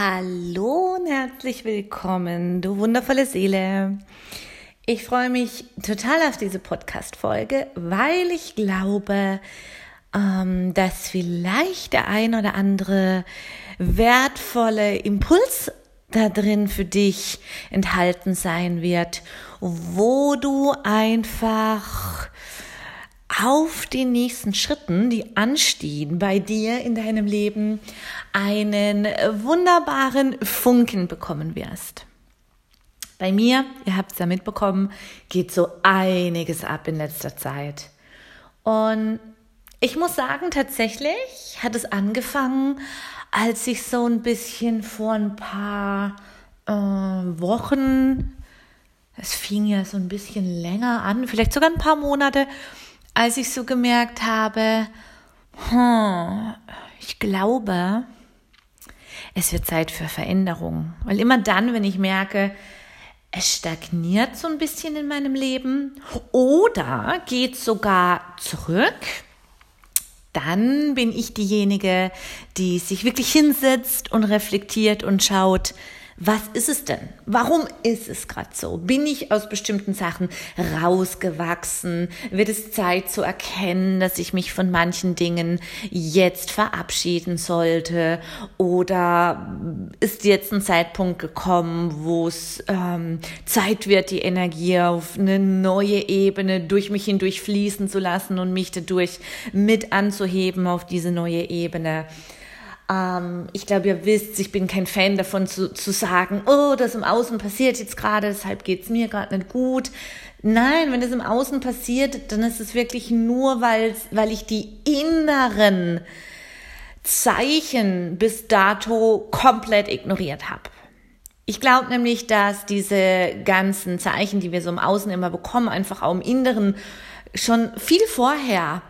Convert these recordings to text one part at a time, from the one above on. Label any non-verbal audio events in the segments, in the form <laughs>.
Hallo und herzlich willkommen, du wundervolle Seele. Ich freue mich total auf diese Podcast-Folge, weil ich glaube, ähm, dass vielleicht der ein oder andere wertvolle Impuls da drin für dich enthalten sein wird, wo du einfach auf den nächsten Schritten, die anstehen bei dir in deinem Leben, einen wunderbaren Funken bekommen wirst. Bei mir, ihr habt es ja mitbekommen, geht so einiges ab in letzter Zeit. Und ich muss sagen, tatsächlich hat es angefangen, als ich so ein bisschen vor ein paar äh, Wochen, es fing ja so ein bisschen länger an, vielleicht sogar ein paar Monate, als ich so gemerkt habe, hm, ich glaube, es wird Zeit für Veränderung. Weil immer dann, wenn ich merke, es stagniert so ein bisschen in meinem Leben oder geht sogar zurück, dann bin ich diejenige, die sich wirklich hinsetzt und reflektiert und schaut, was ist es denn? Warum ist es gerade so? Bin ich aus bestimmten Sachen rausgewachsen? Wird es Zeit zu erkennen, dass ich mich von manchen Dingen jetzt verabschieden sollte? Oder ist jetzt ein Zeitpunkt gekommen, wo es ähm, Zeit wird, die Energie auf eine neue Ebene durch mich hindurch fließen zu lassen und mich dadurch mit anzuheben auf diese neue Ebene? Ähm, ich glaube, ihr wisst, ich bin kein Fan davon zu, zu sagen, oh, das im Außen passiert jetzt gerade, deshalb geht's mir gerade nicht gut. Nein, wenn das im Außen passiert, dann ist es wirklich nur, weil, weil ich die inneren Zeichen bis dato komplett ignoriert habe. Ich glaube nämlich, dass diese ganzen Zeichen, die wir so im Außen immer bekommen, einfach auch im Inneren schon viel vorher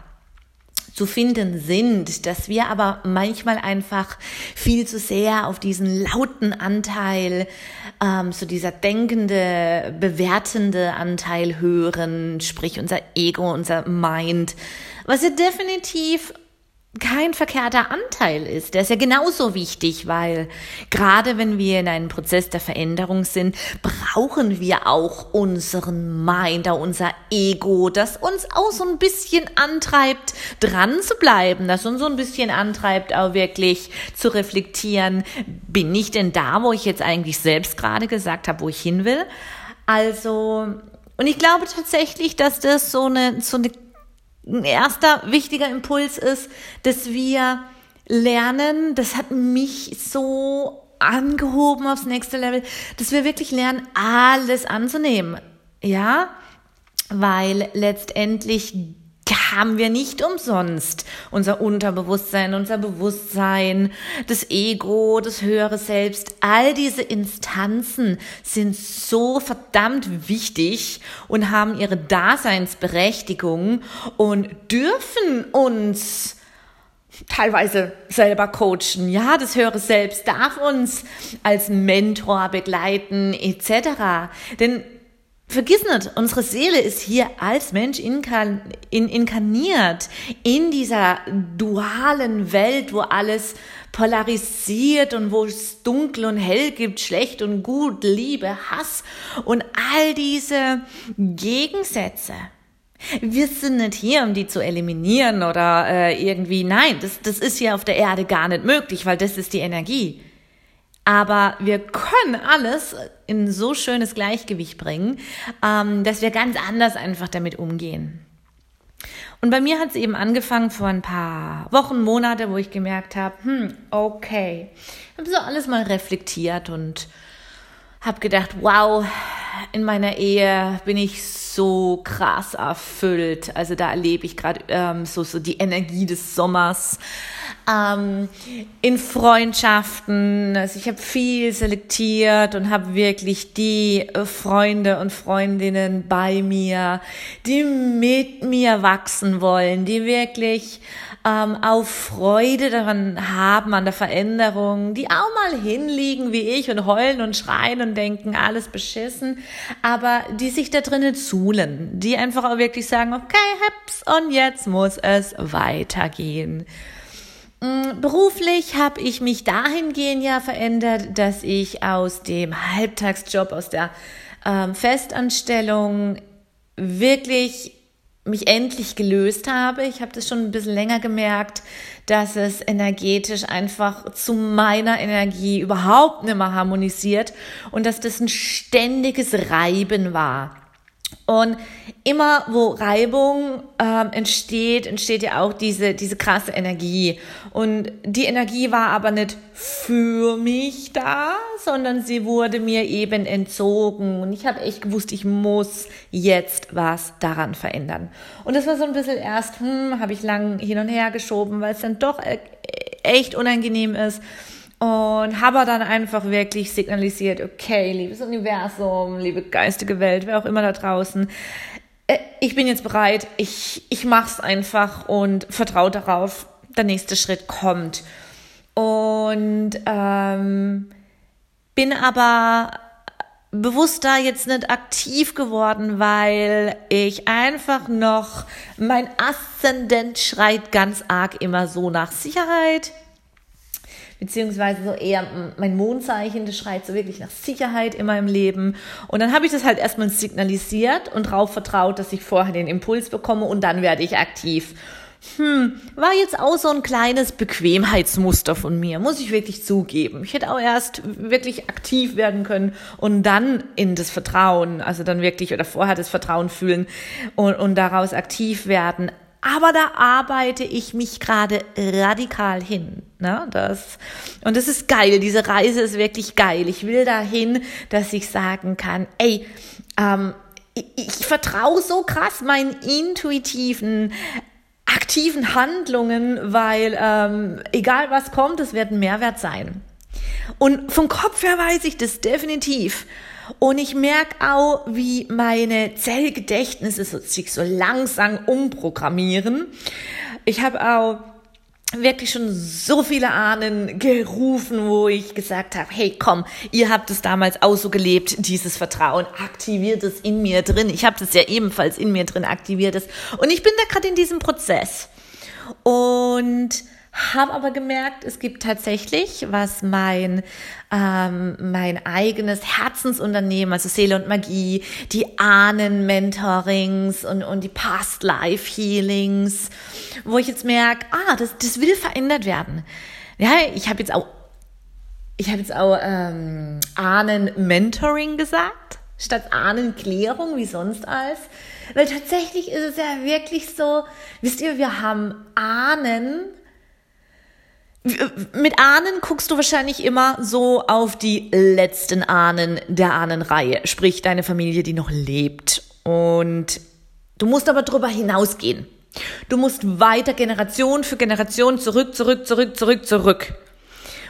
zu finden sind, dass wir aber manchmal einfach viel zu sehr auf diesen lauten Anteil, ähm, so dieser denkende, bewertende Anteil hören, sprich unser Ego, unser Mind, was ja definitiv kein verkehrter Anteil ist. Der ist ja genauso wichtig, weil gerade wenn wir in einem Prozess der Veränderung sind, brauchen wir auch unseren Mind, unser Ego, das uns auch so ein bisschen antreibt, dran zu bleiben, das uns so ein bisschen antreibt, auch wirklich zu reflektieren, bin ich denn da, wo ich jetzt eigentlich selbst gerade gesagt habe, wo ich hin will? Also, und ich glaube tatsächlich, dass das so eine, so eine ein erster wichtiger Impuls ist, dass wir lernen, das hat mich so angehoben aufs nächste Level, dass wir wirklich lernen, alles anzunehmen. Ja, weil letztendlich haben wir nicht umsonst unser Unterbewusstsein, unser Bewusstsein, das Ego, das höhere Selbst. All diese Instanzen sind so verdammt wichtig und haben ihre Daseinsberechtigung und dürfen uns teilweise selber coachen. Ja, das höhere Selbst darf uns als Mentor begleiten etc. Denn Vergiss nicht, unsere Seele ist hier als Mensch inkarn, in, inkarniert in dieser dualen Welt, wo alles polarisiert und wo es dunkel und hell gibt, schlecht und gut, Liebe, Hass und all diese Gegensätze. Wir sind nicht hier, um die zu eliminieren oder äh, irgendwie, nein, das, das ist hier auf der Erde gar nicht möglich, weil das ist die Energie. Aber wir können alles in so schönes Gleichgewicht bringen, ähm, dass wir ganz anders einfach damit umgehen. Und bei mir hat es eben angefangen vor ein paar Wochen, Monate, wo ich gemerkt habe, hm, okay, ich habe so alles mal reflektiert und habe gedacht, wow, in meiner Ehe bin ich so krass erfüllt. Also da erlebe ich gerade ähm, so, so die Energie des Sommers. Ähm, in Freundschaften, also ich habe viel selektiert und habe wirklich die äh, Freunde und Freundinnen bei mir, die mit mir wachsen wollen, die wirklich ähm, auf Freude daran haben, an der Veränderung, die auch mal hinliegen wie ich und heulen und schreien und denken, alles beschissen, aber die sich da drinnen zuhlen, die einfach auch wirklich sagen, okay, heps und jetzt muss es weitergehen. Mm, beruflich habe ich mich dahingehend ja verändert, dass ich aus dem Halbtagsjob, aus der ähm, Festanstellung wirklich mich endlich gelöst habe. Ich habe das schon ein bisschen länger gemerkt, dass es energetisch einfach zu meiner Energie überhaupt nicht mehr harmonisiert und dass das ein ständiges Reiben war. Und immer wo Reibung ähm, entsteht, entsteht ja auch diese, diese krasse Energie. Und die Energie war aber nicht für mich da, sondern sie wurde mir eben entzogen. Und ich habe echt gewusst, ich muss jetzt was daran verändern. Und das war so ein bisschen erst, hm, habe ich lang hin und her geschoben, weil es dann doch e-, echt unangenehm ist und habe dann einfach wirklich signalisiert, okay, liebes Universum, liebe geistige Welt, wer auch immer da draußen, äh, ich bin jetzt bereit, ich, ich mach's einfach und vertraue darauf, der nächste Schritt kommt. Und ähm, bin aber bewusst da jetzt nicht aktiv geworden, weil ich einfach noch, mein Aszendent schreit ganz arg immer so nach Sicherheit beziehungsweise so eher mein Mondzeichen, das schreit so wirklich nach Sicherheit immer im Leben. Und dann habe ich das halt erstmal signalisiert und darauf vertraut, dass ich vorher den Impuls bekomme und dann werde ich aktiv. Hm, war jetzt auch so ein kleines Bequemheitsmuster von mir, muss ich wirklich zugeben. Ich hätte auch erst wirklich aktiv werden können und dann in das Vertrauen, also dann wirklich oder vorher das Vertrauen fühlen und, und daraus aktiv werden. Aber da arbeite ich mich gerade radikal hin. Ne? Das, und das ist geil. Diese Reise ist wirklich geil. Ich will dahin, dass ich sagen kann, ey, ähm, ich, ich vertraue so krass meinen intuitiven, aktiven Handlungen, weil ähm, egal was kommt, es wird ein Mehrwert sein. Und vom Kopf her weiß ich das definitiv. Und ich merke auch, wie meine Zellgedächtnisse sich so langsam umprogrammieren. Ich habe auch wirklich schon so viele Ahnen gerufen, wo ich gesagt habe, hey komm, ihr habt es damals auch so gelebt, dieses Vertrauen, aktiviert es in mir drin. Ich habe das ja ebenfalls in mir drin aktiviert. Und ich bin da gerade in diesem Prozess. Und habe aber gemerkt, es gibt tatsächlich, was mein, ähm, mein eigenes Herzensunternehmen, also Seele und Magie, die Ahnen-Mentorings und, und die Past-Life-Healings, wo ich jetzt merke, ah, das, das will verändert werden. Ja, ich habe jetzt auch, ich habe jetzt auch ähm, Ahnen-Mentoring gesagt, statt Ahnenklärung, wie sonst als. Weil tatsächlich ist es ja wirklich so, wisst ihr, wir haben Ahnen, mit Ahnen guckst du wahrscheinlich immer so auf die letzten Ahnen der Ahnenreihe, sprich deine Familie, die noch lebt. Und du musst aber darüber hinausgehen. Du musst weiter Generation für Generation zurück, zurück, zurück, zurück, zurück.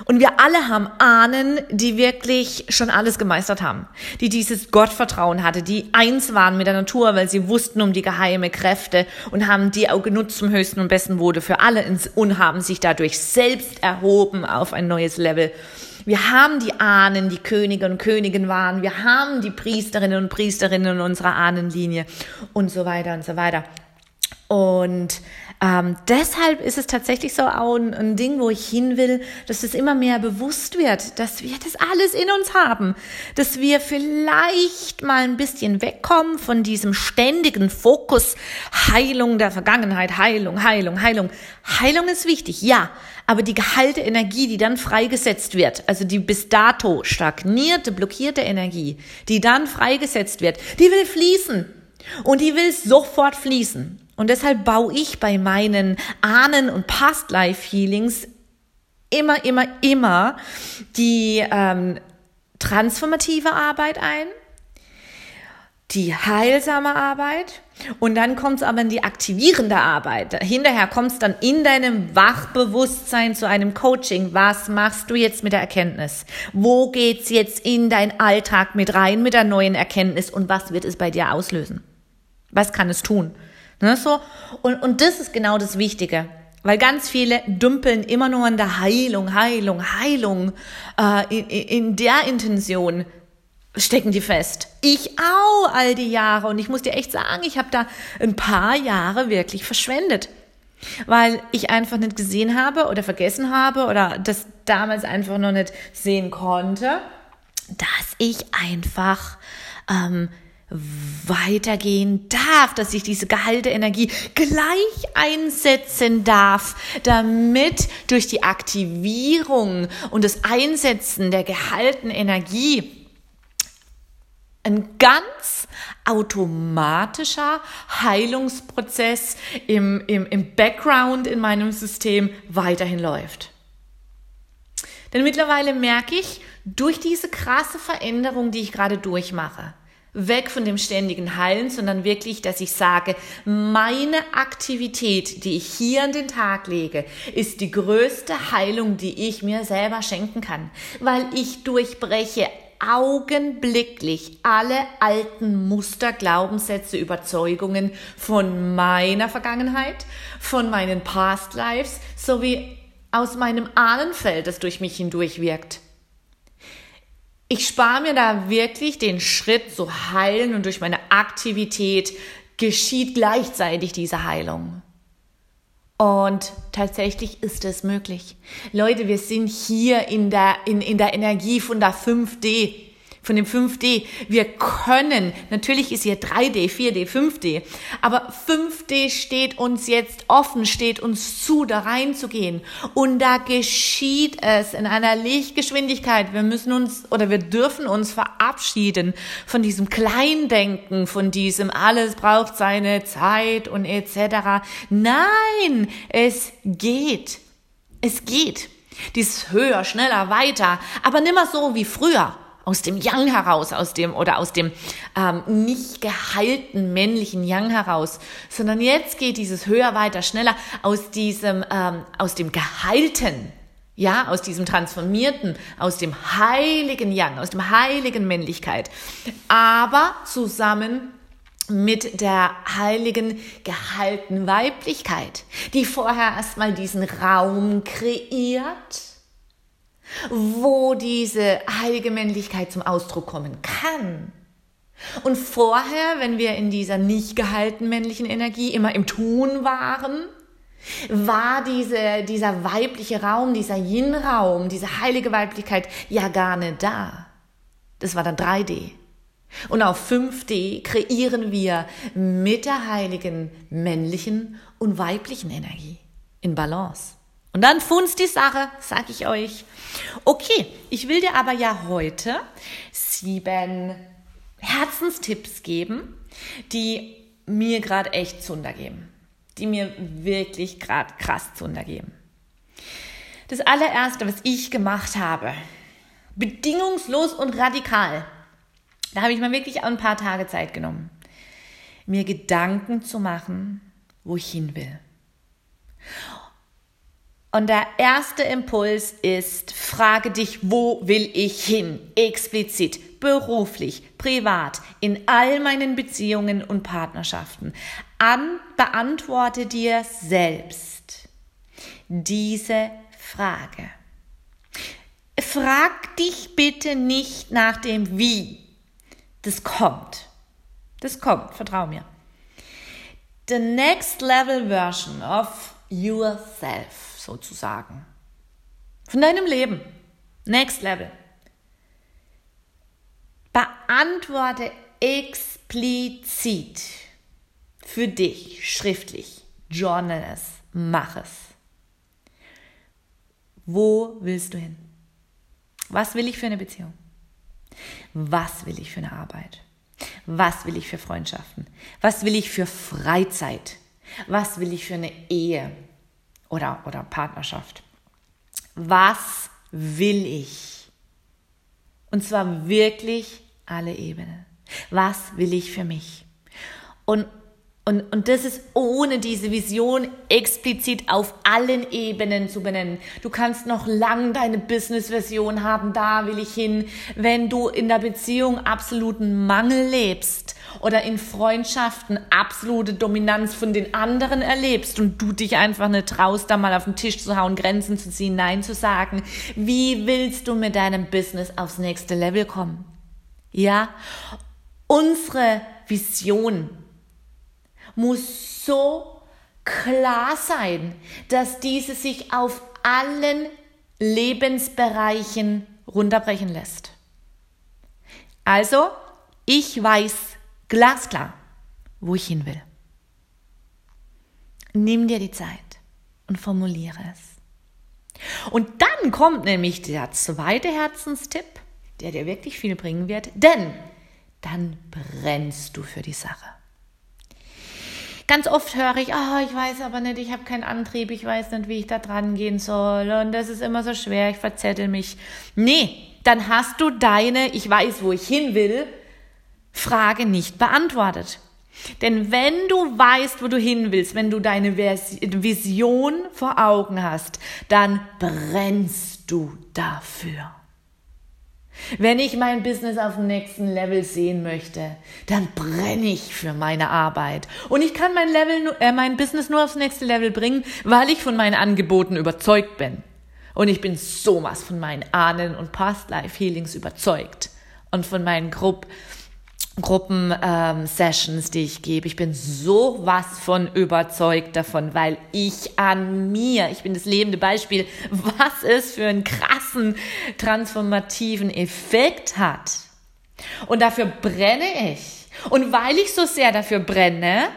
Und wir alle haben Ahnen, die wirklich schon alles gemeistert haben, die dieses Gottvertrauen hatte, die eins waren mit der Natur, weil sie wussten um die geheime Kräfte und haben die auch genutzt zum höchsten und besten Wohle für alle und haben sich dadurch selbst erhoben auf ein neues Level. Wir haben die Ahnen, die Könige und Königen waren. Wir haben die Priesterinnen und Priesterinnen in unserer Ahnenlinie und so weiter und so weiter. Und ähm, deshalb ist es tatsächlich so auch ein, ein, Ding, wo ich hin will, dass es immer mehr bewusst wird, dass wir das alles in uns haben, dass wir vielleicht mal ein bisschen wegkommen von diesem ständigen Fokus Heilung der Vergangenheit, Heilung, Heilung, Heilung. Heilung ist wichtig, ja, aber die gehalte Energie, die dann freigesetzt wird, also die bis dato stagnierte, blockierte Energie, die dann freigesetzt wird, die will fließen und die will sofort fließen. Und deshalb baue ich bei meinen Ahnen- und Past-Life-Healings immer, immer, immer die ähm, transformative Arbeit ein, die heilsame Arbeit und dann kommt es aber in die aktivierende Arbeit. Hinterher kommt es dann in deinem Wachbewusstsein zu einem Coaching. Was machst du jetzt mit der Erkenntnis? Wo geht's jetzt in dein Alltag mit rein mit der neuen Erkenntnis und was wird es bei dir auslösen? Was kann es tun? Ne, so. Und, und das ist genau das Wichtige. Weil ganz viele dümpeln immer nur in der Heilung, Heilung, Heilung. Äh, in, in der Intention stecken die fest. Ich auch all die Jahre. Und ich muss dir echt sagen, ich habe da ein paar Jahre wirklich verschwendet. weil ich einfach nicht gesehen habe oder vergessen habe oder das damals einfach noch nicht sehen konnte, dass ich einfach ähm, weitergehen darf, dass ich diese gehalte Energie gleich einsetzen darf, damit durch die Aktivierung und das Einsetzen der gehaltenen Energie ein ganz automatischer Heilungsprozess im, im, im Background in meinem System weiterhin läuft. Denn mittlerweile merke ich, durch diese krasse Veränderung, die ich gerade durchmache, weg von dem ständigen Heilen, sondern wirklich, dass ich sage, meine Aktivität, die ich hier an den Tag lege, ist die größte Heilung, die ich mir selber schenken kann, weil ich durchbreche augenblicklich alle alten Muster, Glaubenssätze, Überzeugungen von meiner Vergangenheit, von meinen Past Lives sowie aus meinem Ahnenfeld, das durch mich hindurch wirkt. Ich spare mir da wirklich den Schritt zu heilen und durch meine Aktivität geschieht gleichzeitig diese Heilung. Und tatsächlich ist es möglich. Leute, wir sind hier in der, in, in der Energie von der 5D von dem 5D. Wir können, natürlich ist hier 3D, 4D, 5D, aber 5D steht uns jetzt offen, steht uns zu, da reinzugehen. Und da geschieht es in einer Lichtgeschwindigkeit. Wir müssen uns oder wir dürfen uns verabschieden von diesem Kleindenken, von diesem alles braucht seine Zeit und etc. Nein, es geht. Es geht. Dies höher, schneller, weiter, aber nimmer so wie früher aus dem Yang heraus, aus dem oder aus dem ähm, nicht geheilten männlichen Yang heraus, sondern jetzt geht dieses höher, weiter, schneller aus diesem ähm, aus dem geheilten, ja, aus diesem transformierten, aus dem heiligen Yang, aus dem heiligen Männlichkeit, aber zusammen mit der heiligen, gehaltenen Weiblichkeit, die vorher erstmal diesen Raum kreiert, wo diese heilige Männlichkeit zum Ausdruck kommen kann. Und vorher, wenn wir in dieser nicht gehaltenen männlichen Energie immer im Tun waren, war diese, dieser weibliche Raum, dieser Yin-Raum, diese heilige Weiblichkeit ja gar nicht da. Das war dann 3D. Und auf 5D kreieren wir mit der heiligen männlichen und weiblichen Energie in Balance. Und dann funzt die Sache, sag ich euch. Okay, ich will dir aber ja heute sieben Herzenstipps geben, die mir gerade echt Zunder geben. Die mir wirklich gerade krass Zunder geben. Das allererste, was ich gemacht habe, bedingungslos und radikal, da habe ich mir wirklich ein paar Tage Zeit genommen, mir Gedanken zu machen, wo ich hin will. Und der erste Impuls ist, frage dich, wo will ich hin? Explizit, beruflich, privat, in all meinen Beziehungen und Partnerschaften. An, beantworte dir selbst diese Frage. Frag dich bitte nicht nach dem Wie. Das kommt. Das kommt, vertrau mir. The next level version of yourself sozusagen. Von deinem Leben. Next Level. Beantworte explizit für dich schriftlich. Journal es. Mach es. Wo willst du hin? Was will ich für eine Beziehung? Was will ich für eine Arbeit? Was will ich für Freundschaften? Was will ich für Freizeit? Was will ich für eine Ehe? Oder, oder Partnerschaft. Was will ich? Und zwar wirklich alle Ebenen. Was will ich für mich? Und und, und das ist ohne diese Vision explizit auf allen Ebenen zu benennen. Du kannst noch lang deine Business-Version haben, da will ich hin. Wenn du in der Beziehung absoluten Mangel lebst oder in Freundschaften absolute Dominanz von den anderen erlebst und du dich einfach nicht traust, da mal auf den Tisch zu hauen, Grenzen zu ziehen, Nein zu sagen, wie willst du mit deinem Business aufs nächste Level kommen? Ja, unsere Vision muss so klar sein, dass diese sich auf allen Lebensbereichen runterbrechen lässt. Also, ich weiß glasklar, wo ich hin will. Nimm dir die Zeit und formuliere es. Und dann kommt nämlich der zweite Herzenstipp, der dir wirklich viel bringen wird, denn dann brennst du für die Sache. Ganz oft höre ich, oh, ich weiß aber nicht, ich habe keinen Antrieb, ich weiß nicht, wie ich da dran gehen soll und das ist immer so schwer, ich verzettel mich. Nee, dann hast du deine, ich weiß, wo ich hin will, Frage nicht beantwortet. Denn wenn du weißt, wo du hin willst, wenn du deine Vision vor Augen hast, dann brennst du dafür. Wenn ich mein Business auf dem nächsten Level sehen möchte, dann brenne ich für meine Arbeit. Und ich kann mein, Level, äh, mein Business nur aufs nächste Level bringen, weil ich von meinen Angeboten überzeugt bin. Und ich bin so was von meinen Ahnen und Past Life Healings überzeugt. Und von meinen Grupp Gruppensessions, ähm, die ich gebe. Ich bin so was von überzeugt davon, weil ich an mir, ich bin das lebende Beispiel, was es für einen krassen transformativen Effekt hat. Und dafür brenne ich. Und weil ich so sehr dafür brenne,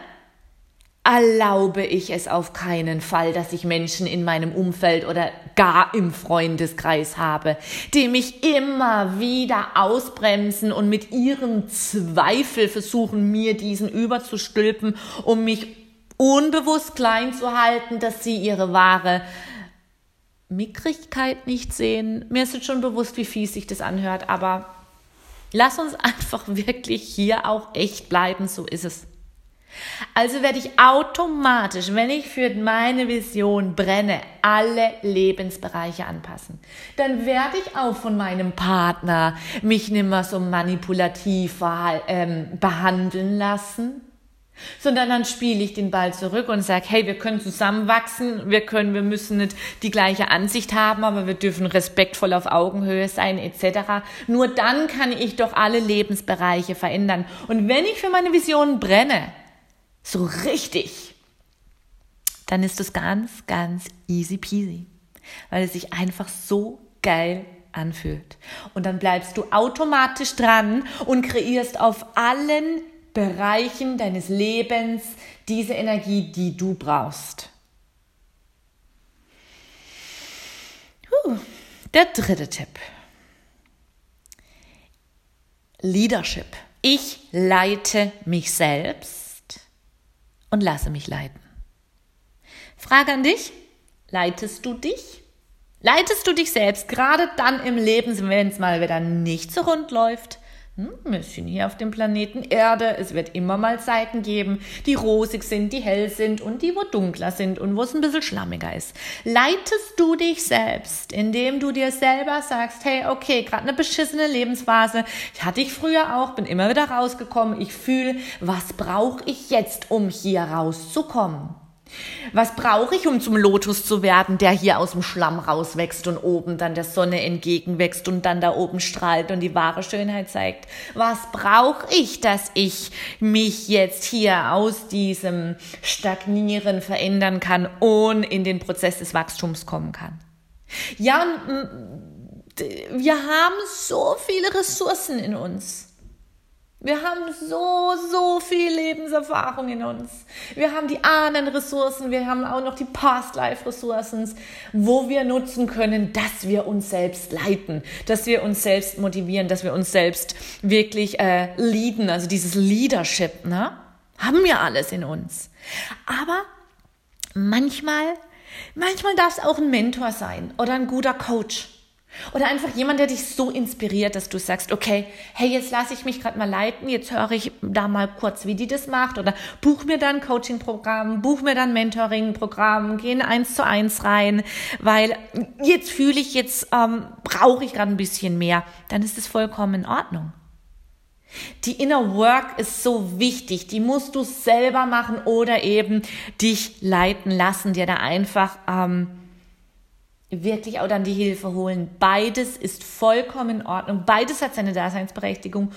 erlaube ich es auf keinen Fall, dass ich Menschen in meinem Umfeld oder gar im Freundeskreis habe, die mich immer wieder ausbremsen und mit ihrem Zweifel versuchen, mir diesen überzustülpen, um mich unbewusst klein zu halten, dass sie ihre wahre Mickrigkeit nicht sehen. Mir ist jetzt schon bewusst, wie fies sich das anhört, aber lass uns <laughs> einfach wirklich hier auch echt bleiben, so ist es. Also werde ich automatisch, wenn ich für meine Vision brenne, alle Lebensbereiche anpassen. Dann werde ich auch von meinem Partner mich nicht mehr so manipulativ ähm, behandeln lassen, sondern dann spiele ich den Ball zurück und sage, hey, wir können zusammenwachsen, wir können, wir müssen nicht die gleiche Ansicht haben, aber wir dürfen respektvoll auf Augenhöhe sein, etc. Nur dann kann ich doch alle Lebensbereiche verändern. Und wenn ich für meine Vision brenne, so richtig, dann ist es ganz, ganz easy peasy, weil es sich einfach so geil anfühlt. Und dann bleibst du automatisch dran und kreierst auf allen Bereichen deines Lebens diese Energie, die du brauchst. Puh. Der dritte Tipp. Leadership. Ich leite mich selbst und lasse mich leiten. Frage an dich, leitest du dich? Leitest du dich selbst gerade dann im Leben, wenn es mal wieder nicht so rund läuft? Hm, wir sind hier auf dem Planeten Erde. Es wird immer mal Zeiten geben, die rosig sind, die hell sind und die, wo dunkler sind und wo es ein bisschen schlammiger ist. Leitest du dich selbst, indem du dir selber sagst, hey, okay, gerade eine beschissene Lebensphase. Ich hatte ich früher auch, bin immer wieder rausgekommen. Ich fühle, was brauche ich jetzt, um hier rauszukommen? Was brauche ich, um zum Lotus zu werden, der hier aus dem Schlamm rauswächst und oben dann der Sonne entgegenwächst und dann da oben strahlt und die wahre Schönheit zeigt? Was brauche ich, dass ich mich jetzt hier aus diesem Stagnieren verändern kann und in den Prozess des Wachstums kommen kann? Ja, wir haben so viele Ressourcen in uns. Wir haben so, so viel Lebenserfahrung in uns. Wir haben die Ahnenressourcen, wir haben auch noch die Past-Life-Ressourcen, wo wir nutzen können, dass wir uns selbst leiten, dass wir uns selbst motivieren, dass wir uns selbst wirklich äh, leaden, also dieses Leadership, ne? Haben wir alles in uns. Aber manchmal, manchmal darf es auch ein Mentor sein oder ein guter Coach oder einfach jemand, der dich so inspiriert, dass du sagst, okay, hey, jetzt lasse ich mich gerade mal leiten, jetzt höre ich da mal kurz, wie die das macht oder buch mir dann Coaching-Programm, buch mir dann Mentoring-Programm, geh in eins zu eins rein, weil jetzt fühle ich, jetzt ähm, brauche ich gerade ein bisschen mehr, dann ist es vollkommen in Ordnung. Die Inner Work ist so wichtig, die musst du selber machen oder eben dich leiten lassen, dir da einfach ähm, wirklich auch dann die Hilfe holen. Beides ist vollkommen in Ordnung. Beides hat seine Daseinsberechtigung.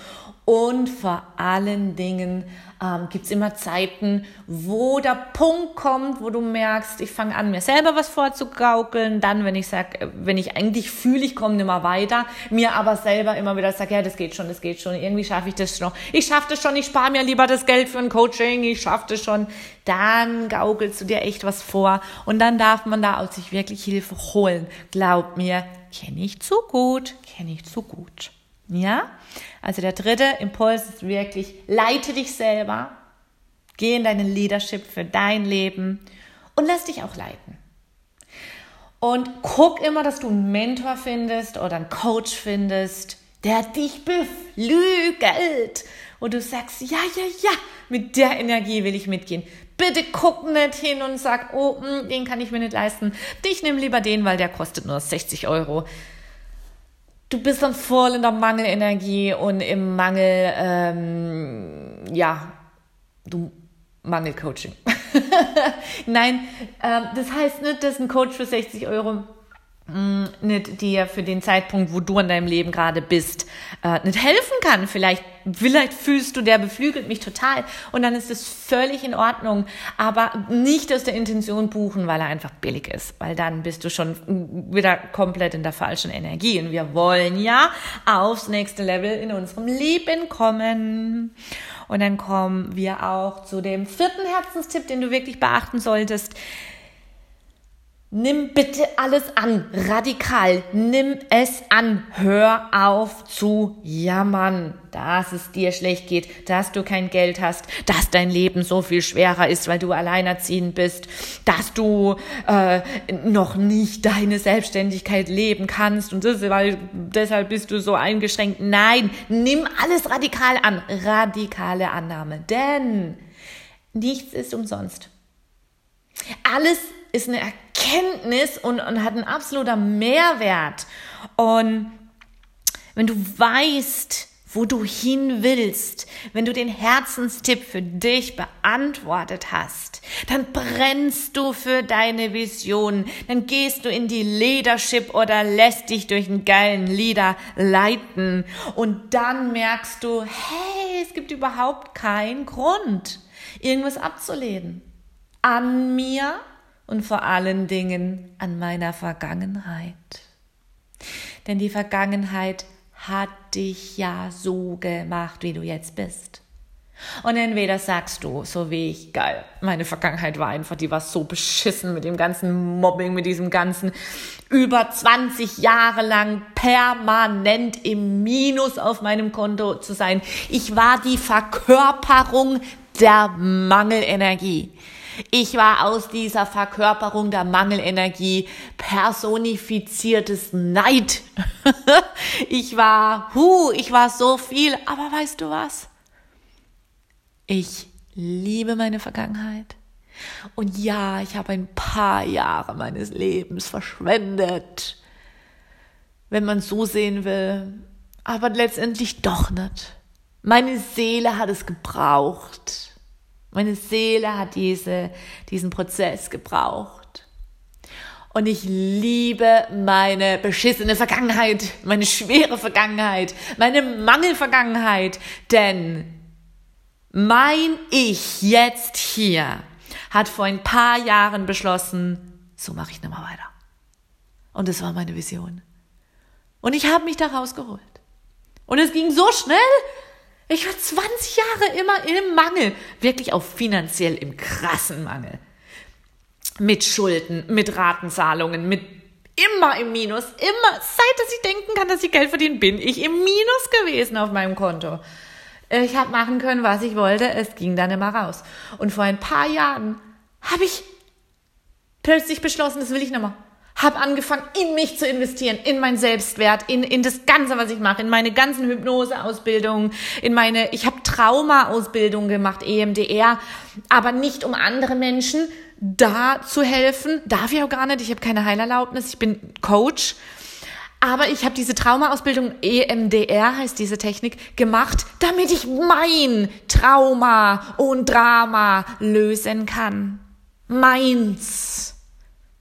Und vor allen Dingen ähm, gibt es immer Zeiten, wo der Punkt kommt, wo du merkst, ich fange an, mir selber was vorzugaukeln. Dann, wenn ich sag, wenn ich eigentlich fühle, ich komme nicht mehr weiter, mir aber selber immer wieder sage, ja, das geht schon, das geht schon, irgendwie schaffe ich das schon. Ich schaffe das schon, ich spare mir lieber das Geld für ein Coaching, ich schaffe das schon. Dann gaukelst du dir echt was vor und dann darf man da aus sich wirklich Hilfe holen. Glaub mir, kenne ich zu gut, kenne ich zu gut. Ja? Also der dritte Impuls ist wirklich, leite dich selber, geh in deine Leadership für dein Leben und lass dich auch leiten. Und guck immer, dass du einen Mentor findest oder einen Coach findest, der dich beflügelt. Und du sagst, ja, ja, ja, mit der Energie will ich mitgehen. Bitte guck nicht hin und sag, oh, mh, hm, den kann ich mir nicht leisten. Dich nimm lieber den, weil der kostet nur 60 Euro du bist dann voll in der Mangelenergie und im Mangel, ähm, ja, du Mangelcoaching. <laughs> Nein, ähm, das heißt nicht, dass ein Coach für 60 Euro nicht dir für den Zeitpunkt, wo du in deinem Leben gerade bist, äh, nicht helfen kann. Vielleicht, vielleicht fühlst du, der beflügelt mich total und dann ist es völlig in Ordnung, aber nicht aus der Intention buchen, weil er einfach billig ist, weil dann bist du schon wieder komplett in der falschen Energie und wir wollen ja aufs nächste Level in unserem Leben kommen. Und dann kommen wir auch zu dem vierten Herzenstipp, den du wirklich beachten solltest Nimm bitte alles an, radikal, nimm es an, hör auf zu jammern, dass es dir schlecht geht, dass du kein Geld hast, dass dein Leben so viel schwerer ist, weil du alleinerziehend bist, dass du äh, noch nicht deine Selbstständigkeit leben kannst und das, weil, deshalb bist du so eingeschränkt. Nein, nimm alles radikal an, radikale Annahme, denn nichts ist umsonst. Alles ist eine Erkenntnis und, und hat einen absoluter Mehrwert. Und wenn du weißt, wo du hin willst, wenn du den Herzenstipp für dich beantwortet hast, dann brennst du für deine Vision, dann gehst du in die Leadership oder lässt dich durch einen geilen Leader leiten und dann merkst du, hey, es gibt überhaupt keinen Grund, irgendwas abzulehnen. An mir und vor allen Dingen an meiner Vergangenheit. Denn die Vergangenheit hat dich ja so gemacht, wie du jetzt bist. Und entweder sagst du, so wie ich, geil, meine Vergangenheit war einfach, die war so beschissen mit dem ganzen Mobbing, mit diesem ganzen über 20 Jahre lang permanent im Minus auf meinem Konto zu sein. Ich war die Verkörperung der Mangelenergie. Ich war aus dieser Verkörperung der Mangelenergie personifiziertes Neid. <laughs> ich war, hu, ich war so viel, aber weißt du was? Ich liebe meine Vergangenheit. Und ja, ich habe ein paar Jahre meines Lebens verschwendet, wenn man so sehen will, aber letztendlich doch nicht. Meine Seele hat es gebraucht. Meine Seele hat diese, diesen Prozess gebraucht. Und ich liebe meine beschissene Vergangenheit, meine schwere Vergangenheit, meine Mangelvergangenheit, denn mein Ich jetzt hier hat vor ein paar Jahren beschlossen, so mache ich mehr weiter. Und das war meine Vision. Und ich habe mich da rausgeholt. Und es ging so schnell, ich war 20 Jahre immer im Mangel, wirklich auch finanziell im krassen Mangel. Mit Schulden, mit Ratenzahlungen, mit immer im Minus, immer, seit dass ich denken kann, dass ich Geld verdienen, bin ich im Minus gewesen auf meinem Konto. Ich habe machen können, was ich wollte, es ging dann immer raus. Und vor ein paar Jahren habe ich plötzlich beschlossen, das will ich mehr habe angefangen, in mich zu investieren, in meinen Selbstwert, in, in das Ganze, was ich mache, in meine ganzen Hypnoseausbildungen, in meine, ich habe Trauma-Ausbildung gemacht, EMDR, aber nicht um andere Menschen da zu helfen, darf ich auch gar nicht, ich habe keine Heilerlaubnis, ich bin Coach, aber ich habe diese Trauma-Ausbildung, EMDR heißt diese Technik, gemacht, damit ich mein Trauma und Drama lösen kann. Meins.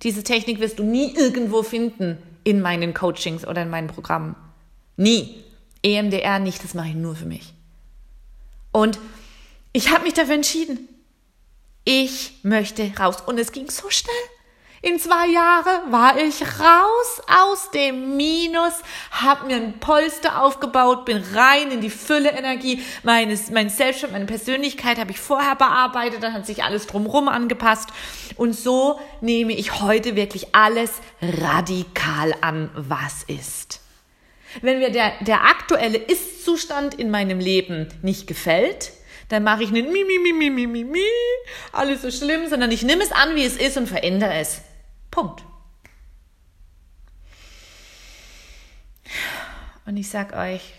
Diese Technik wirst du nie irgendwo finden in meinen Coachings oder in meinen Programmen. Nie. EMDR nicht, das mache ich nur für mich. Und ich habe mich dafür entschieden. Ich möchte raus. Und es ging so schnell. In zwei Jahren war ich raus aus dem Minus, habe mir ein Polster aufgebaut, bin rein in die Fülle Energie. Meines, mein Selbstwert, meine Persönlichkeit habe ich vorher bearbeitet, dann hat sich alles drumherum angepasst. Und so nehme ich heute wirklich alles radikal an, was ist. Wenn mir der, der aktuelle Ist-Zustand in meinem Leben nicht gefällt, dann mache ich nicht mi, mi, mi, mi, mi, mi, mi, alles so schlimm, sondern ich nehme es an, wie es ist und verändere es. Punkt. Und ich sag euch,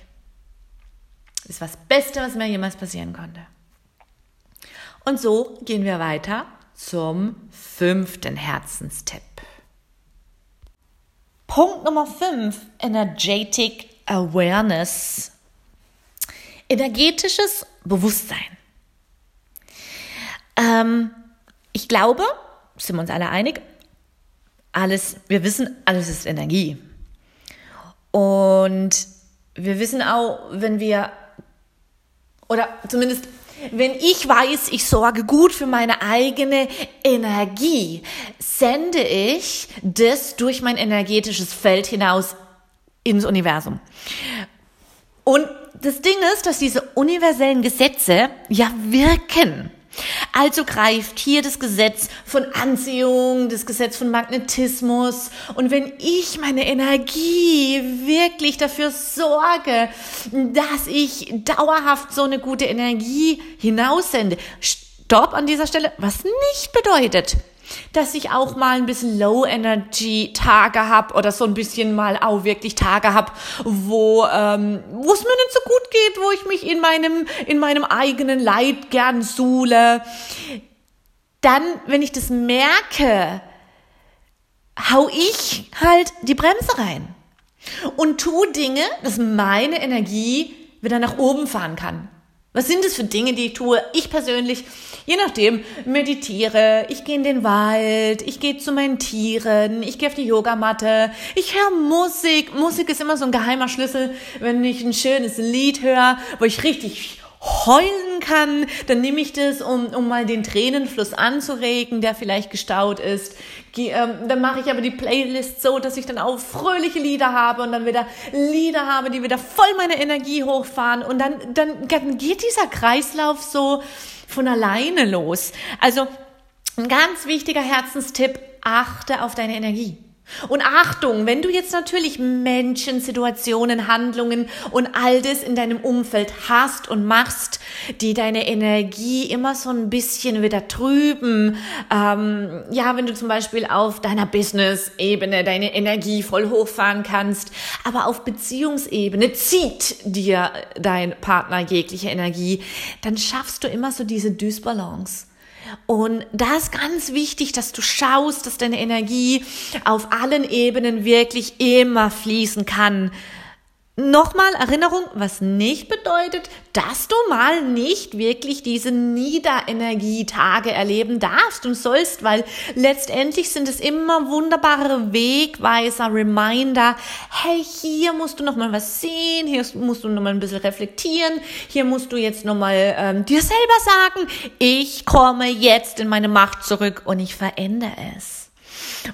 das ist was Beste, was mir jemals passieren konnte. Und so gehen wir weiter zum fünften Herzenstipp. Punkt Nummer fünf: Energetic Awareness. Energetisches Bewusstsein. Ähm, ich glaube, sind wir uns alle einig, alles, wir wissen, alles ist Energie. Und wir wissen auch, wenn wir, oder zumindest, wenn ich weiß, ich sorge gut für meine eigene Energie, sende ich das durch mein energetisches Feld hinaus ins Universum. Und das Ding ist, dass diese universellen Gesetze ja wirken. Also greift hier das Gesetz von Anziehung, das Gesetz von Magnetismus. Und wenn ich meine Energie wirklich dafür sorge, dass ich dauerhaft so eine gute Energie hinaussende, stopp an dieser Stelle, was nicht bedeutet, dass ich auch mal ein bisschen Low-Energy-Tage habe oder so ein bisschen mal auch wirklich Tage habe, wo ähm, wo es mir nicht so gut geht, wo ich mich in meinem in meinem eigenen Leid gern suhle. Dann, wenn ich das merke, hau ich halt die Bremse rein und tu Dinge, dass meine Energie wieder nach oben fahren kann. Was sind es für Dinge, die ich tue? Ich persönlich, je nachdem, meditiere, ich gehe in den Wald, ich gehe zu meinen Tieren, ich gehe auf die Yogamatte, ich höre Musik. Musik ist immer so ein geheimer Schlüssel, wenn ich ein schönes Lied höre, wo ich richtig heulen kann, dann nehme ich das, um, um mal den Tränenfluss anzuregen, der vielleicht gestaut ist. Ähm, dann mache ich aber die Playlist so, dass ich dann auch fröhliche Lieder habe und dann wieder Lieder habe, die wieder voll meine Energie hochfahren und dann, dann, dann geht dieser Kreislauf so von alleine los. Also ein ganz wichtiger Herzenstipp, achte auf deine Energie. Und Achtung, wenn du jetzt natürlich Menschen, Situationen, Handlungen und all das in deinem Umfeld hast und machst, die deine Energie immer so ein bisschen wieder trüben, ähm, ja, wenn du zum Beispiel auf deiner Business-Ebene deine Energie voll hochfahren kannst, aber auf Beziehungsebene zieht dir dein Partner jegliche Energie, dann schaffst du immer so diese Dysbalance. Und da ist ganz wichtig, dass du schaust, dass deine Energie auf allen Ebenen wirklich immer fließen kann. Nochmal Erinnerung, was nicht bedeutet, dass du mal nicht wirklich diese Niederenergietage erleben darfst und sollst, weil letztendlich sind es immer wunderbare Wegweiser, Reminder. Hey, hier musst du noch mal was sehen, hier musst du noch mal ein bisschen reflektieren, hier musst du jetzt noch mal ähm, dir selber sagen, ich komme jetzt in meine Macht zurück und ich verändere es.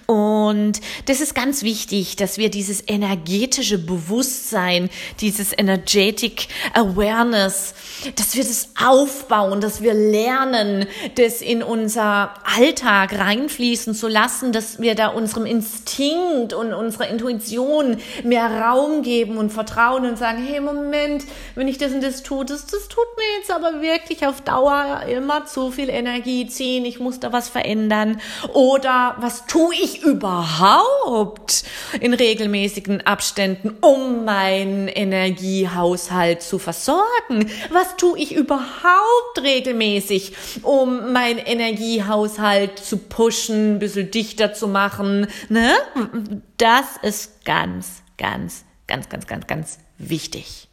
Und das ist ganz wichtig, dass wir dieses energetische Bewusstsein, dieses energetic awareness, dass wir das aufbauen, dass wir lernen, das in unser Alltag reinfließen zu lassen, dass wir da unserem Instinkt und unserer Intuition mehr Raum geben und vertrauen und sagen, hey, Moment, wenn ich das und das tue, das, das tut mir jetzt aber wirklich auf Dauer immer zu viel Energie ziehen, ich muss da was verändern. Oder was tue ich überhaupt in regelmäßigen Abständen, um meinen Energiehaushalt zu versorgen? Was tue ich überhaupt regelmäßig, um meinen Energiehaushalt zu pushen, ein bisschen dichter zu machen? Ne? Das ist ganz, ganz, ganz, ganz, ganz, ganz wichtig.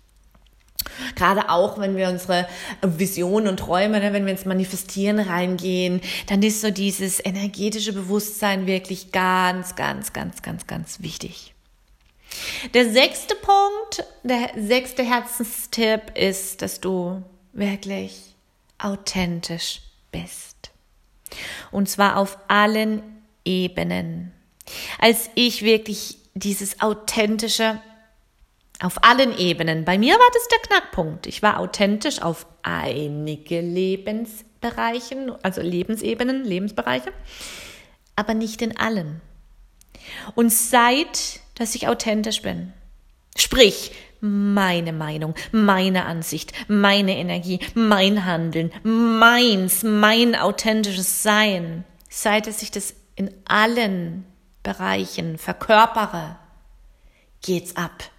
Gerade auch, wenn wir unsere Visionen und Träume, ne, wenn wir ins Manifestieren reingehen, dann ist so dieses energetische Bewusstsein wirklich ganz, ganz, ganz, ganz, ganz wichtig. Der sechste Punkt, der sechste Herzenstipp ist, dass du wirklich authentisch bist. Und zwar auf allen Ebenen. Als ich wirklich dieses authentische auf allen Ebenen. Bei mir war das der Knackpunkt. Ich war authentisch auf einige Lebensbereichen, also Lebensebenen, Lebensbereiche, aber nicht in allen. Und seit, dass ich authentisch bin, sprich meine Meinung, meine Ansicht, meine Energie, mein Handeln, meins, mein authentisches Sein, seit dass ich das in allen Bereichen verkörpere, geht's ab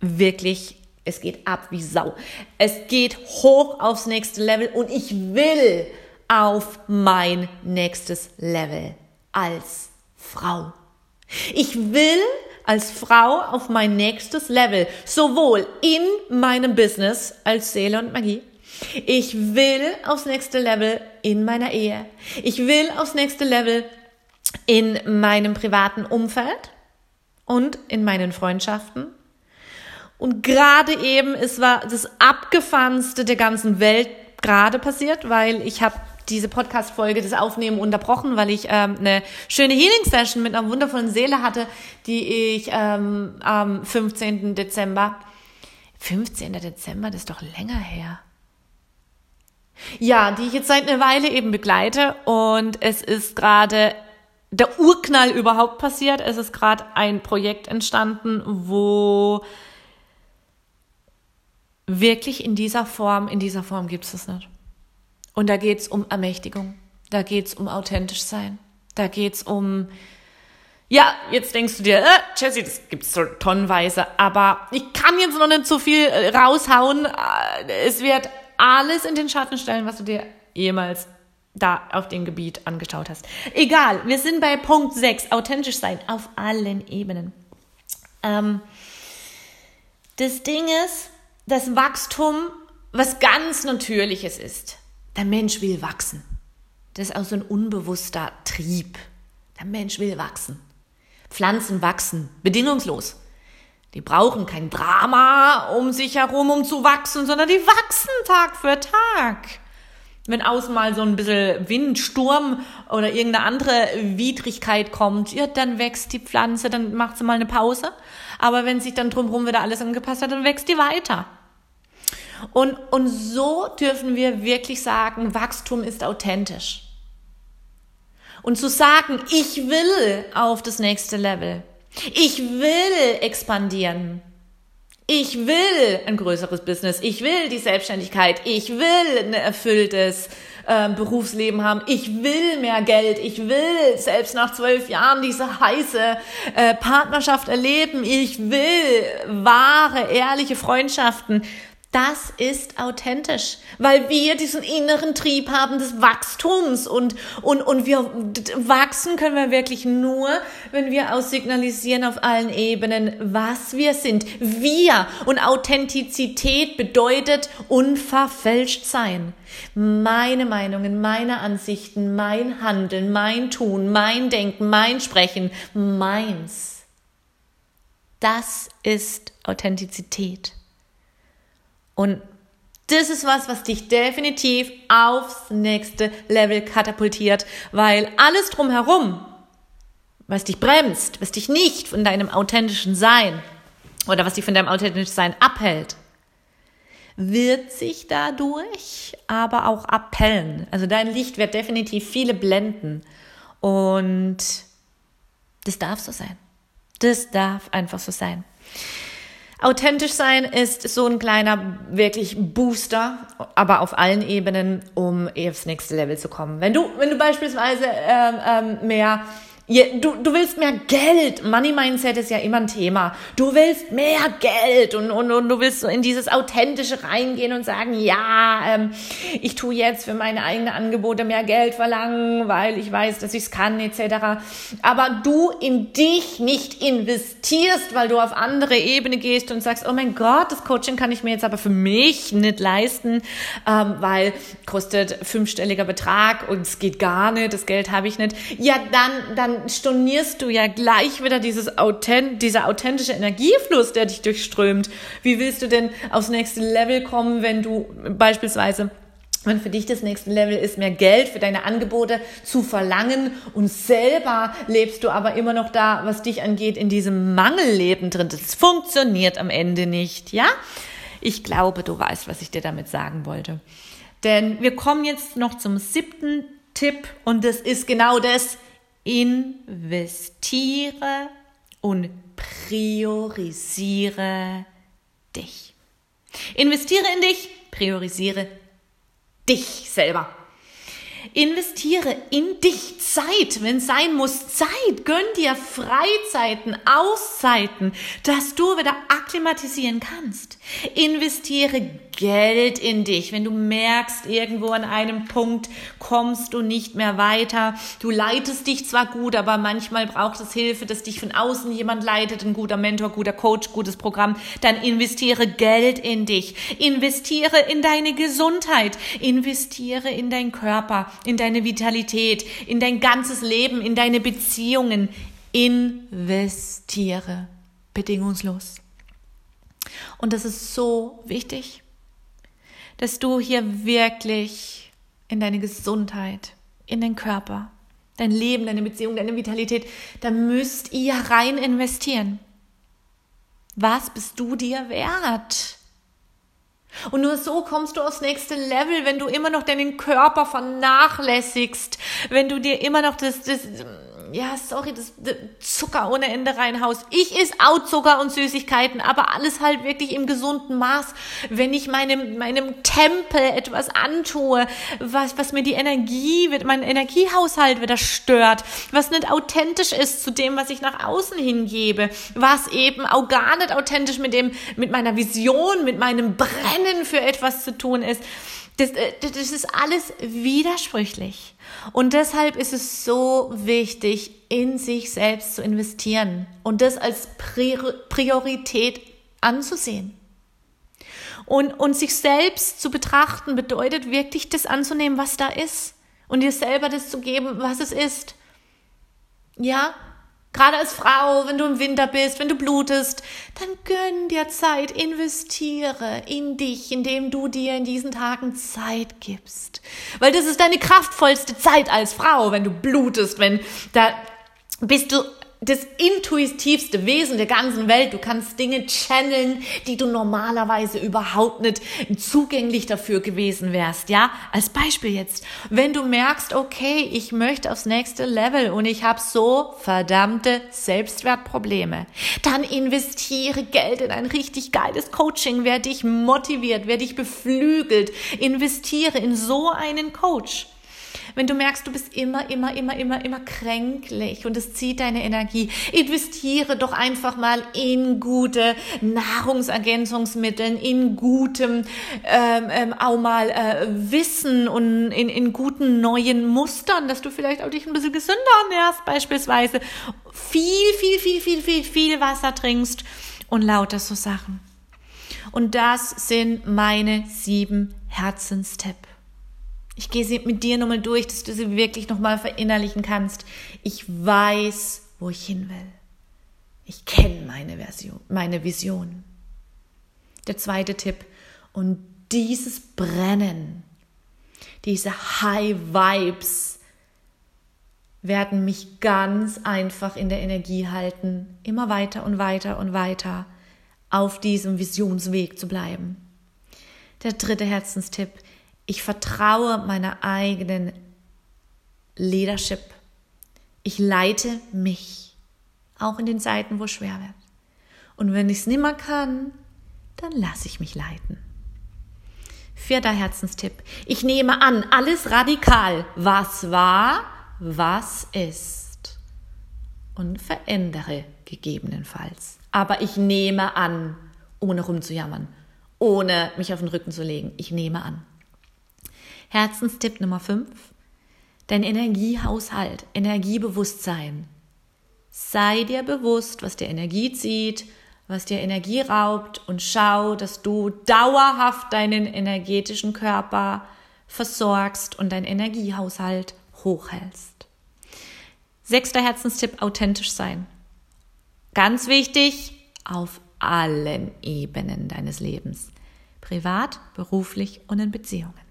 wirklich, es geht ab wie Sau. Es geht hoch aufs nächste Level und ich will auf mein nächstes Level als Frau. Ich will als Frau auf mein nächstes Level, sowohl in meinem Business als Seele und Magie. Ich will aufs nächste Level in meiner Ehe. Ich will aufs nächste Level in meinem privaten Umfeld und in meinen Freundschaften und gerade eben, es war das abgefahrenste der ganzen Welt gerade passiert, weil ich habe diese Podcast-Folge, das Aufnehmen unterbrochen, weil ich ähm, eine schöne Healing-Session mit einer wundervollen Seele hatte, die ich ähm, am 15. Dezember, 15. Dezember, das ist doch länger her. Ja, die ich jetzt seit einer Weile eben begleite und es ist gerade der Urknall überhaupt passiert. Es ist gerade ein Projekt entstanden, wo wirklich in dieser Form, in dieser Form gibt es das nicht. Und da geht es um Ermächtigung, da geht es um authentisch sein, da geht es um, ja, jetzt denkst du dir, äh, Jessie, das gibt's so tonnenweise, aber ich kann jetzt noch nicht so viel äh, raushauen. Äh, es wird alles in den Schatten stellen, was du dir jemals da auf dem Gebiet angeschaut hast. Egal, wir sind bei Punkt 6, authentisch sein auf allen Ebenen. Ähm, das Ding ist, das Wachstum was ganz Natürliches ist. Der Mensch will wachsen. Das ist auch so ein unbewusster Trieb. Der Mensch will wachsen. Pflanzen wachsen, bedingungslos. Die brauchen kein Drama um sich herum, um zu wachsen, sondern die wachsen Tag für Tag. Wenn außen mal so ein bisschen Wind, Sturm oder irgendeine andere Widrigkeit kommt, ja, dann wächst die Pflanze, dann macht sie mal eine Pause. Aber wenn sich dann drumherum wieder alles angepasst hat, dann wächst die weiter. Und, und so dürfen wir wirklich sagen, Wachstum ist authentisch. Und zu sagen, ich will auf das nächste Level. Ich will expandieren. Ich will ein größeres Business. Ich will die Selbstständigkeit. Ich will ein erfülltes äh, Berufsleben haben. Ich will mehr Geld. Ich will selbst nach zwölf Jahren diese heiße äh, Partnerschaft erleben. Ich will wahre, ehrliche Freundschaften. Das ist authentisch, weil wir diesen inneren Trieb haben des Wachstums und, und, und wir wachsen können wir wirklich nur, wenn wir aussignalisieren auf allen Ebenen, was wir sind. Wir und Authentizität bedeutet unverfälscht sein. Meine Meinungen, meine Ansichten, mein Handeln, mein Tun, mein Denken, mein Sprechen, meins. Das ist Authentizität. Und das ist was, was dich definitiv aufs nächste Level katapultiert, weil alles drumherum, was dich bremst, was dich nicht von deinem authentischen Sein oder was dich von deinem authentischen Sein abhält, wird sich dadurch aber auch abhellen. Also dein Licht wird definitiv viele blenden. Und das darf so sein. Das darf einfach so sein. Authentisch sein ist so ein kleiner wirklich Booster, aber auf allen Ebenen, um aufs nächste Level zu kommen. Wenn du, wenn du beispielsweise ähm, ähm, mehr Du, du willst mehr Geld. Money Mindset ist ja immer ein Thema. Du willst mehr Geld und, und, und du willst so in dieses Authentische reingehen und sagen, ja, ähm, ich tue jetzt für meine eigenen Angebote mehr Geld verlangen, weil ich weiß, dass ich es kann, etc. Aber du in dich nicht investierst, weil du auf andere Ebene gehst und sagst, oh mein Gott, das Coaching kann ich mir jetzt aber für mich nicht leisten, ähm, weil kostet fünfstelliger Betrag und es geht gar nicht, das Geld habe ich nicht. Ja, dann, dann stornierst du ja gleich wieder dieses Authent dieser authentische Energiefluss, der dich durchströmt. Wie willst du denn aufs nächste Level kommen, wenn du beispielsweise wenn für dich das nächste Level ist, mehr Geld für deine Angebote zu verlangen und selber lebst du aber immer noch da, was dich angeht, in diesem Mangelleben drin. Das funktioniert am Ende nicht, ja? Ich glaube, du weißt, was ich dir damit sagen wollte. Denn wir kommen jetzt noch zum siebten Tipp und das ist genau das. Investiere und priorisiere dich. Investiere in dich, priorisiere dich selber. Investiere in dich Zeit, wenn sein muss, Zeit. Gönn dir Freizeiten, Auszeiten, dass du wieder akklimatisieren kannst. Investiere Geld in dich. Wenn du merkst, irgendwo an einem Punkt kommst du nicht mehr weiter. Du leitest dich zwar gut, aber manchmal braucht es Hilfe, dass dich von außen jemand leitet, ein guter Mentor, guter Coach, gutes Programm. Dann investiere Geld in dich. Investiere in deine Gesundheit. Investiere in deinen Körper, in deine Vitalität, in dein ganzes Leben, in deine Beziehungen. Investiere bedingungslos. Und das ist so wichtig dass du hier wirklich in deine Gesundheit, in den Körper, dein Leben, deine Beziehung, deine Vitalität, da müsst ihr rein investieren. Was bist du dir wert? Und nur so kommst du aufs nächste Level, wenn du immer noch deinen Körper vernachlässigst, wenn du dir immer noch das, das ja, sorry, das, das Zucker ohne Ende reinhaust. Ich is auch Zucker und Süßigkeiten, aber alles halt wirklich im gesunden Maß. Wenn ich meinem, meinem Tempel etwas antue, was, was mir die Energie, mein Energiehaushalt wieder stört, was nicht authentisch ist zu dem, was ich nach außen hingebe, was eben auch gar nicht authentisch mit dem, mit meiner Vision, mit meinem Brennen für etwas zu tun ist, das, äh, das ist alles widersprüchlich. Und deshalb ist es so wichtig, in sich selbst zu investieren und das als Priorität anzusehen. Und, und sich selbst zu betrachten bedeutet wirklich das anzunehmen, was da ist und dir selber das zu geben, was es ist. Ja, Gerade als Frau, wenn du im Winter bist, wenn du blutest, dann gönn dir Zeit, investiere in dich, indem du dir in diesen Tagen Zeit gibst. Weil das ist deine kraftvollste Zeit als Frau, wenn du blutest, wenn da bist du das intuitivste Wesen der ganzen Welt. Du kannst Dinge channeln, die du normalerweise überhaupt nicht zugänglich dafür gewesen wärst. Ja, als Beispiel jetzt, wenn du merkst, okay, ich möchte aufs nächste Level und ich habe so verdammte Selbstwertprobleme, dann investiere Geld in ein richtig geiles Coaching. Wer dich motiviert, wer dich beflügelt, investiere in so einen Coach. Wenn du merkst, du bist immer, immer, immer, immer, immer kränklich und es zieht deine Energie, investiere doch einfach mal in gute Nahrungsergänzungsmittel, in gutem ähm, ähm, auch mal äh, Wissen und in, in guten neuen Mustern, dass du vielleicht auch dich ein bisschen gesünder ernährst, beispielsweise. Viel, viel, viel, viel, viel, viel Wasser trinkst und lauter so Sachen. Und das sind meine sieben Herzenstipps. Ich gehe sie mit dir nochmal durch, dass du sie wirklich nochmal verinnerlichen kannst. Ich weiß, wo ich hin will. Ich kenne meine Version, meine Vision. Der zweite Tipp. Und dieses Brennen, diese High Vibes werden mich ganz einfach in der Energie halten, immer weiter und weiter und weiter auf diesem Visionsweg zu bleiben. Der dritte Herzenstipp. Ich vertraue meiner eigenen Leadership. Ich leite mich, auch in den Zeiten, wo es schwer wird. Und wenn ich es nimmer kann, dann lasse ich mich leiten. Vierter Herzenstipp. Ich nehme an, alles radikal. Was war, was ist. Und verändere gegebenenfalls. Aber ich nehme an, ohne rumzujammern, ohne mich auf den Rücken zu legen. Ich nehme an. Herzenstipp Nummer 5. Dein Energiehaushalt, Energiebewusstsein. Sei dir bewusst, was dir Energie zieht, was dir Energie raubt und schau, dass du dauerhaft deinen energetischen Körper versorgst und deinen Energiehaushalt hochhältst. Sechster Herzenstipp, authentisch sein. Ganz wichtig, auf allen Ebenen deines Lebens. Privat, beruflich und in Beziehungen.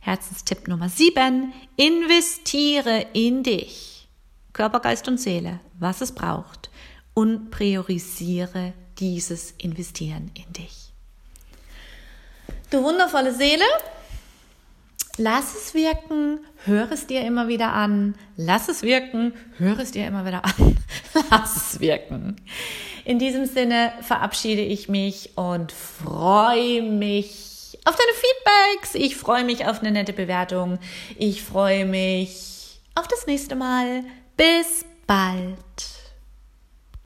Herzenstipp Nummer sieben: Investiere in dich. Körper, Geist und Seele, was es braucht. Und priorisiere dieses Investieren in dich. Du wundervolle Seele, lass es wirken, hör es dir immer wieder an, lass es wirken, hör es dir immer wieder an, <laughs> lass es wirken. In diesem Sinne verabschiede ich mich und freue mich auf deine Feedbacks. Ich freue mich auf eine nette Bewertung. Ich freue mich auf das nächste Mal. Bis bald.